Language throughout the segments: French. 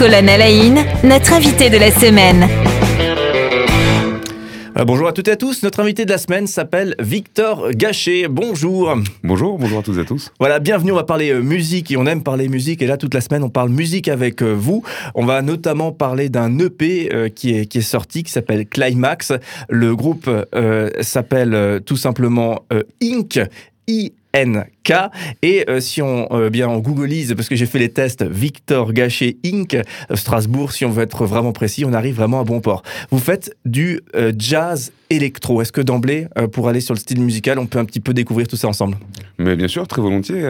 Colonel Aïn, notre invité de la semaine. Euh, bonjour à toutes et à tous. Notre invité de la semaine s'appelle Victor Gachet. Bonjour. Bonjour, bonjour à toutes et à tous. Voilà, bienvenue. On va parler euh, musique et on aime parler musique. Et là, toute la semaine, on parle musique avec euh, vous. On va notamment parler d'un EP qui, est, qui est sorti, qui s'appelle Climax. Le groupe s'appelle tout simplement Inc. I NK. Et euh, si on euh, bien on googleise, parce que j'ai fait les tests Victor Gachet Inc. Euh, Strasbourg, si on veut être vraiment précis, on arrive vraiment à bon port. Vous faites du jazz électro. Est-ce que d'emblée, pour aller sur le style musical, on peut un petit peu découvrir tout ça ensemble? Mais bien sûr, très volontiers.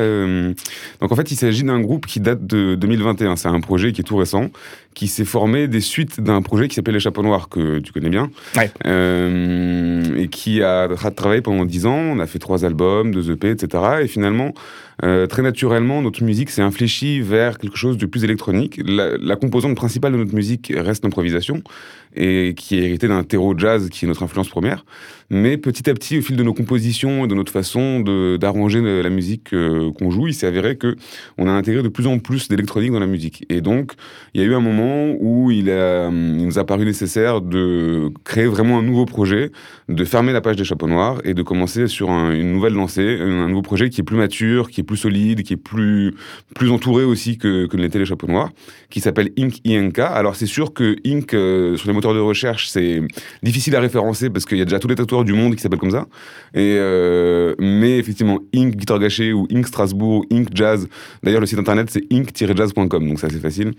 donc en fait, il s'agit d'un groupe qui date de 2021. C'est un projet qui est tout récent, qui s'est formé des suites d'un projet qui s'appelle Les Chapeaux Noirs, que tu connais bien, et qui a travaillé pendant 10 ans. On a fait trois albums, deux EP, etc. Et finalement, finalement euh, très naturellement, notre musique s'est infléchie vers quelque chose de plus électronique. La, composante principale de notre musique reste l'improvisation, et qui est héritée d'un terreau jazz qui est notre influence première. Mais petit à petit, au fil de nos compositions et de notre façon d'arranger la musique euh, qu'on joue, il s'est avéré que on a intégré de plus en plus d'électronique dans la musique. Et donc, il y a eu un moment où il, nous a paru nécessaire de créer vraiment un nouveau projet, de fermer la page des chapeaux noirs et de commencer sur une nouvelle lancée, un, nouveau projet qui est plus mature, qui est plus solide, qui est plus, plus entouré aussi que, que les chapeaux noirs, qui s'appelle Inc. INK. Alors, c'est sûr que Inc. Euh, sur les moteurs de recherche, c'est difficile à référencer parce qu'il y a déjà tous les tatoueurs du monde qui s'appellent comme ça. Et euh, mais effectivement, Inc. Guitar Gâché ou Inc. Strasbourg, Inc. Jazz. D'ailleurs, le site internet c'est inc-jazz.com, donc c'est assez facile.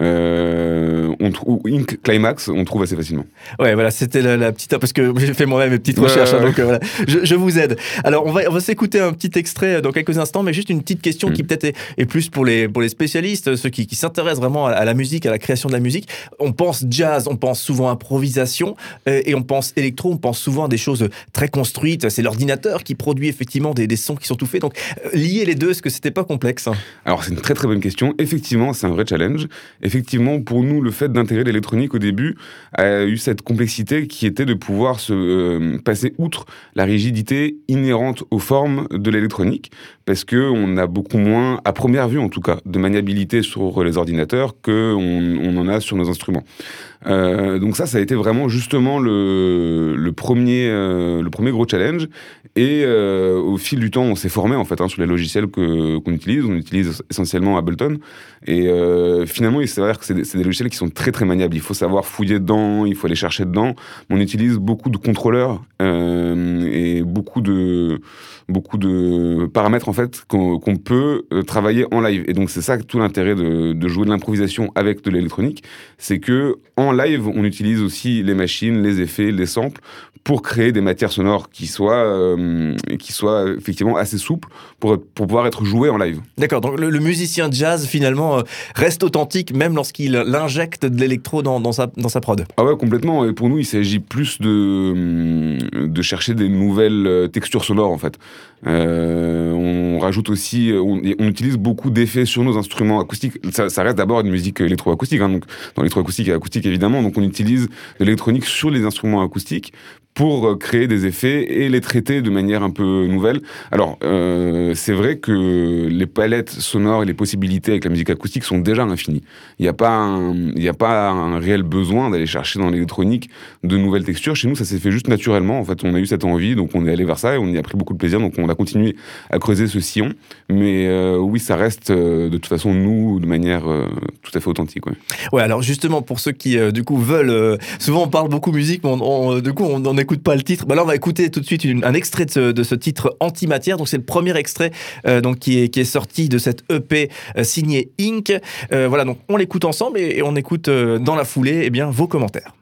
Euh, on trouve Inc. Climax, on trouve assez facilement. Ouais, voilà, c'était la, petite parce que j'ai fait moi-même mes petites recherches, hein, donc euh, voilà, je, vous aide. Alors, on va on va s'écouter un petit extrait dans quelques instants, mais juste une petite question qui mm. peut-être est, plus pour les pour les spécialistes, ceux qui, qui s'intéressent vraiment à, la musique, à la création de la musique. On pense jazz, on pense souvent improvisation et on pense électro, on pense souvent à des choses très construites. C'est l'ordinateur qui produit effectivement des, sons qui sont tout faits. Donc, euh, lier les deux, est-ce que c'était pas complexe Alors, c'est une très très bonne question. Effectivement, c'est un vrai challenge. Effectivement, pour nous, le fait d'intégrer l'électronique au début a eu cette complexité qui était de pouvoir se euh, passer outre la rigidité inhérente aux formes de l'électronique, parce que on a beaucoup moins, à première vue en tout cas, de maniabilité sur les ordinateurs que on en a sur nos instruments. Euh, donc ça, ça a été vraiment justement le, le premier, euh, le premier gros challenge. Et euh, au fil du temps, on s'est formé en fait hein, sur les logiciels qu'on utilise. On utilise essentiellement Ableton. Et euh, finalement, il s'avère que c'est des, logiciels qui sont très très maniables. Il faut savoir fouiller dedans, il faut aller chercher dedans. On utilise beaucoup de contrôleurs et beaucoup de beaucoup de paramètres en fait qu'on, qu'on peut travailler en live. Et donc c'est ça tout l'intérêt de, de jouer de l'improvisation avec de l'électronique, c'est que en live, on utilise aussi les machines, les effets, les samples pour créer des matières sonores qui soient, euh, qui soient effectivement assez souples pour, pour pouvoir être jouées en live. D'accord, donc le, musicien jazz finalement euh, reste authentique même lorsqu'il injecte de l'électro dans, dans, sa, dans sa prod. Ah ouais, complètement. Et pour nous, il s'agit plus de, de chercher des nouvelles euh, textures sonores en fait. on rajoute aussi, on, utilise beaucoup d'effets sur nos instruments acoustiques. Ça, reste d'abord une musique électroacoustique, hein, donc dans l'électroacoustique et acoustique évidemment. Donc on utilise de l'électronique sur les instruments acoustiques pour euh, créer des effets et les traiter de manière un peu nouvelle. Alors, euh, c'est vrai que les palettes sonores et les possibilités avec la musique acoustique sont déjà infinies. Il n'y a, pas un, a pas un réel besoin d'aller chercher dans l'électronique de nouvelles textures. Chez nous, ça s'est fait juste naturellement. En fait, on a eu cette envie, donc on est allé vers ça et on y a pris beaucoup de plaisir. Donc, on a continué à creuser ce sillon. Mais euh, oui, ça reste de toute façon nous de manière tout à fait authentique. Ouais. ouais, alors justement, pour ceux qui du coup veulent. souvent, on parle beaucoup musique, mais on, du coup, on, on n'écoute pas le titre. Bah là, on va écouter tout de suite un extrait de ce, titre Antimatière. Donc, c'est le premier extrait euh, donc, qui, est, qui est sorti de cette EP euh, signée Inc. Euh, voilà, donc on l'écoute ensemble et, on écoute dans la foulée eh bien, vos commentaires.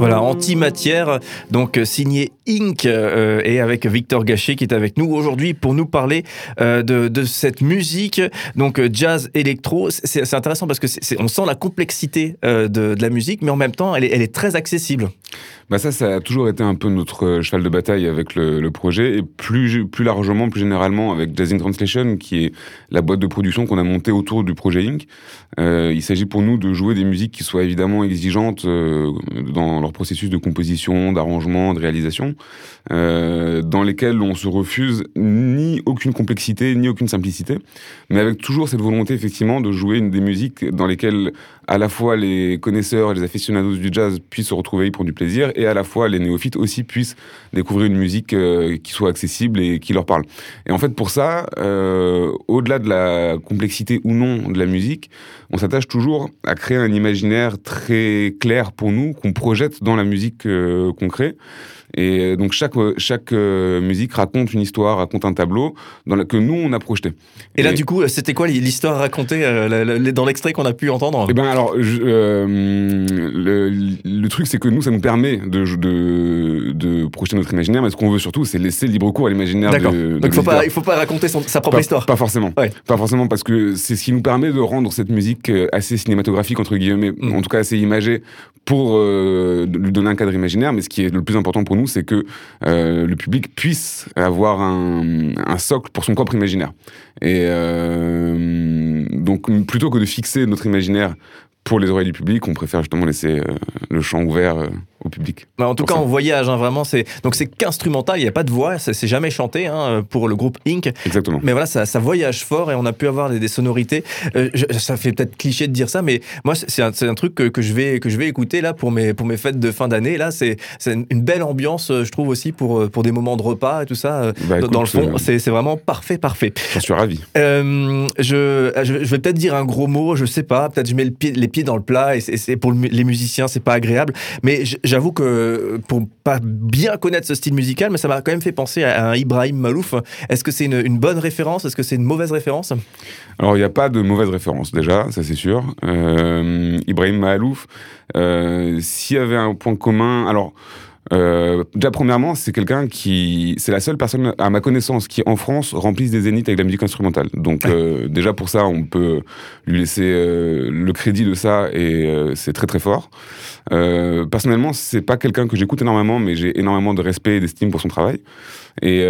Antimatière, donc signé Inc. et avec Victor Gachet qui est avec nous aujourd'hui pour nous parler de, cette musique, donc jazz électro. C'est intéressant parce que on sent la complexité de, la musique, mais en même temps, elle est très accessible. Bah ça, ça a toujours été un peu notre euh, cheval de bataille avec le, projet et plus, plus largement, plus généralement avec Jazzing Translation, qui est la boîte de production qu'on a montée autour du projet Inc. Euh, il s'agit pour nous de jouer des musiques qui soient évidemment exigeantes euh, dans processus de composition, d'arrangement, de réalisation, dans lesquelles on se refuse ni aucune complexité, ni aucune simplicité, mais avec toujours cette volonté effectivement de jouer des musiques dans lesquelles à la fois les connaisseurs et les aficionados du jazz puissent se retrouver pour du plaisir et à la fois les néophytes aussi puissent découvrir une musique euh, qui soit accessible et qui leur parle. Et en fait, pour ça, euh, au-delà de la complexité ou non de la musique, on s'attache toujours à créer un imaginaire très clair pour nous, qu'on projette dans la musique euh, qu'on crée. Et donc chaque, chaque euh, musique raconte une histoire, raconte un tableau dans la, que nous, on a projeté. Et, là, du coup, c'était quoi l'histoire racontée euh, dans l'extrait qu'on a pu entendre? Eh bien, alors, le, le, truc, c'est que nous, ça nous permet de, de, de projeter notre imaginaire, mais ce qu'on veut surtout, c'est laisser libre cours à l'imaginaire. D'accord. Donc, il ne faut, pas raconter sa propre histoire. Pas forcément. Pas forcément, parce que c'est ce qui nous permet de rendre cette musique assez cinématographique, entre guillemets, mm. en tout cas assez imagée, pour lui donner un cadre imaginaire, mais ce qui est le plus important pour nous, c'est que euh, le public puisse avoir un, socle pour son propre imaginaire. Et euh, donc, plutôt que de fixer notre imaginaire pour les oreilles du public, on préfère justement laisser euh, le champ ouvert au public. Bah, en tout cas, on voyage, hein, vraiment. C'est donc c'est qu'instrumental, il n'y a pas de voix, c'est jamais chanté hein, pour le groupe Inc. Exactement. Mais voilà, ça, ça, voyage fort et on a pu avoir des, sonorités. Euh, ça fait peut-être cliché de dire ça, mais moi, c'est un, un, truc que, que, je vais que je vais écouter là pour mes pour mes fêtes de fin d'année. Là, c'est une belle ambiance, je trouve aussi pour pour des moments de repas et tout ça. Bah, dans le fond, euh, c'est vraiment parfait, parfait. Je suis ravi. Euh, je, je vais peut-être dire un gros mot, je sais pas. Peut-être je mets le pied, les pieds dans le plat et c'est pour les musiciens, c'est pas agréable. Mais j'avoue que pour pas bien connaître ce style musical, mais ça m'a quand même fait penser à Ibrahim Malouf. Est-ce que c'est une, bonne référence? Est-ce que c'est une mauvaise référence? Alors, il n'y a pas de mauvaise référence, déjà, ça c'est sûr. Euh, Ibrahim Malouf, euh, s'il y avait un point commun, alors. Euh, déjà, premièrement, c'est quelqu'un qui. C'est la seule personne, à ma connaissance, qui en France remplisse des zéniths avec la musique instrumentale. Donc, euh, déjà pour ça, on peut lui laisser euh, le crédit de ça et euh, c'est très très fort. Euh, personnellement, c'est pas quelqu'un que j'écoute énormément, mais j'ai énormément de respect et d'estime pour son travail. Et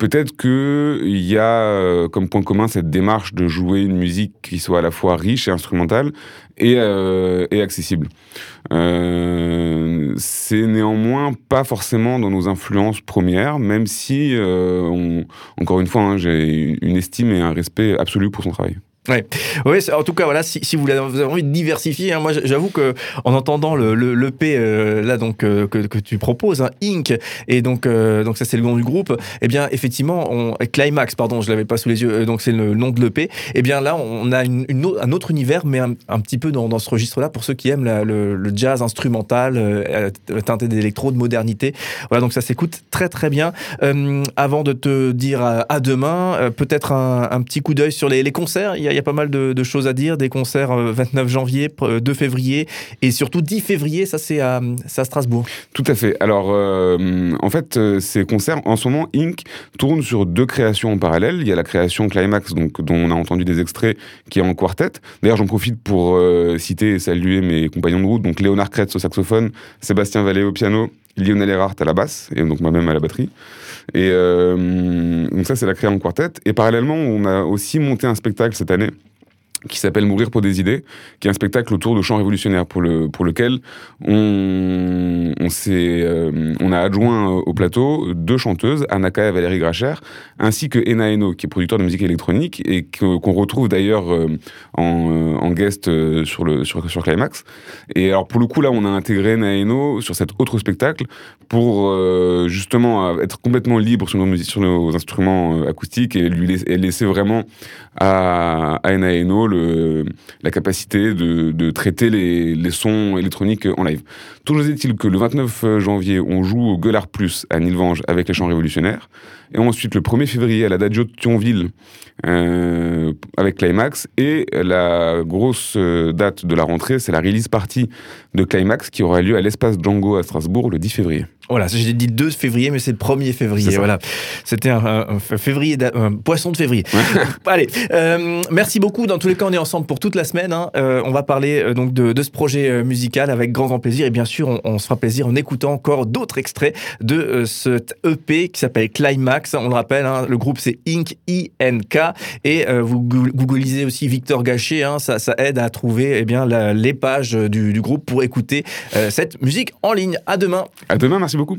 peut-être que il y a comme point commun cette démarche de jouer une musique qui soit à la fois riche et instrumentale et, et accessible. Euh, c'est néanmoins pas forcément dans nos influences premières, même si, euh, encore une fois, hein, j'ai une estime et un respect absolu pour son travail. Ouais. Oui, en tout cas, voilà, si, si vous, avez, envie de diversifier, hein, moi j'avoue que en entendant le, le, le P euh, là donc euh, que, que, tu proposes, hein, Inc. et donc euh, donc ça c'est le nom du groupe, eh bien effectivement, on, Climax, pardon, je l'avais pas sous les yeux, donc c'est le nom de l'EP. Eh bien là, on a une, un autre univers, mais un, petit peu dans, dans ce registre-là pour ceux qui aiment le, le, jazz instrumental, teinté d'électro, de modernité. Voilà, donc ça s'écoute très très bien. avant de te dire à, demain, peut-être un, un, petit coup d'œil sur les, les concerts. Y a pas mal de, choses à dire, des concerts 29 euh, janvier, 2 février et surtout 10 février, ça c'est à, Strasbourg. Tout à fait. Alors euh, en fait, euh, ces concerts, en ce moment, Inc. tourne sur deux créations en parallèle. Il y a la création Climax, donc, dont on a entendu des extraits, qui est en quartet. D'ailleurs, j'en profite pour citer et saluer mes compagnons de route, donc Léonard Kretz au saxophone, Sébastien Vallée au piano, Lionel Erhardt à la basse, et donc moi-même à la batterie. Et euh, donc ça, c'est la création quartet. Et parallèlement, on a aussi monté un spectacle cette année qui s'appelle Mourir pour des idées, qui est un spectacle autour de chants révolutionnaires pour, le, pour lequel on, on, euh, on a adjoint au plateau deux chanteuses, Anaka et Valérie Gracher, ainsi que Ena Eno, qui est producteur de musique électronique et qu'on retrouve d'ailleurs euh, en, euh, en, guest sur, le, sur, sur Climax. Et alors pour le coup, là, on a intégré Ena Eno sur cet autre spectacle pour justement être complètement libre sur nos, sur nos instruments acoustiques et lui laisser, vraiment à Ena Eno le, la capacité de, de traiter les, les, sons électroniques en live. Toujours est-il que le 29 janvier, on joue au Gueulard Plus à Nilvange avec les chants révolutionnaires. Et ensuite, le 1er février, à la Dadio de Thionville, euh, avec Climax. Et la grosse euh, date de la rentrée, c'est la release party de Climax qui aura lieu à l'espace Django à Strasbourg le 10 février. Voilà, j'ai dit 2 février, mais c'est le 1er février. Voilà. C'était un, février, un poisson de février. Allez, euh, merci beaucoup. Dans tous les on est ensemble pour toute la semaine. Hein. Euh, on va parler euh, donc de, ce projet musical avec grand, grand plaisir. Et bien sûr, on, se fera plaisir en écoutant encore d'autres extraits de cet EP qui s'appelle Climax. On le rappelle, hein, le groupe c'est Inc. INK. Et vous googlisez aussi Victor Gachet. Hein, ça, aide à trouver eh bien, les pages du, du, groupe pour écouter cette musique en ligne. À demain. À demain, merci beaucoup.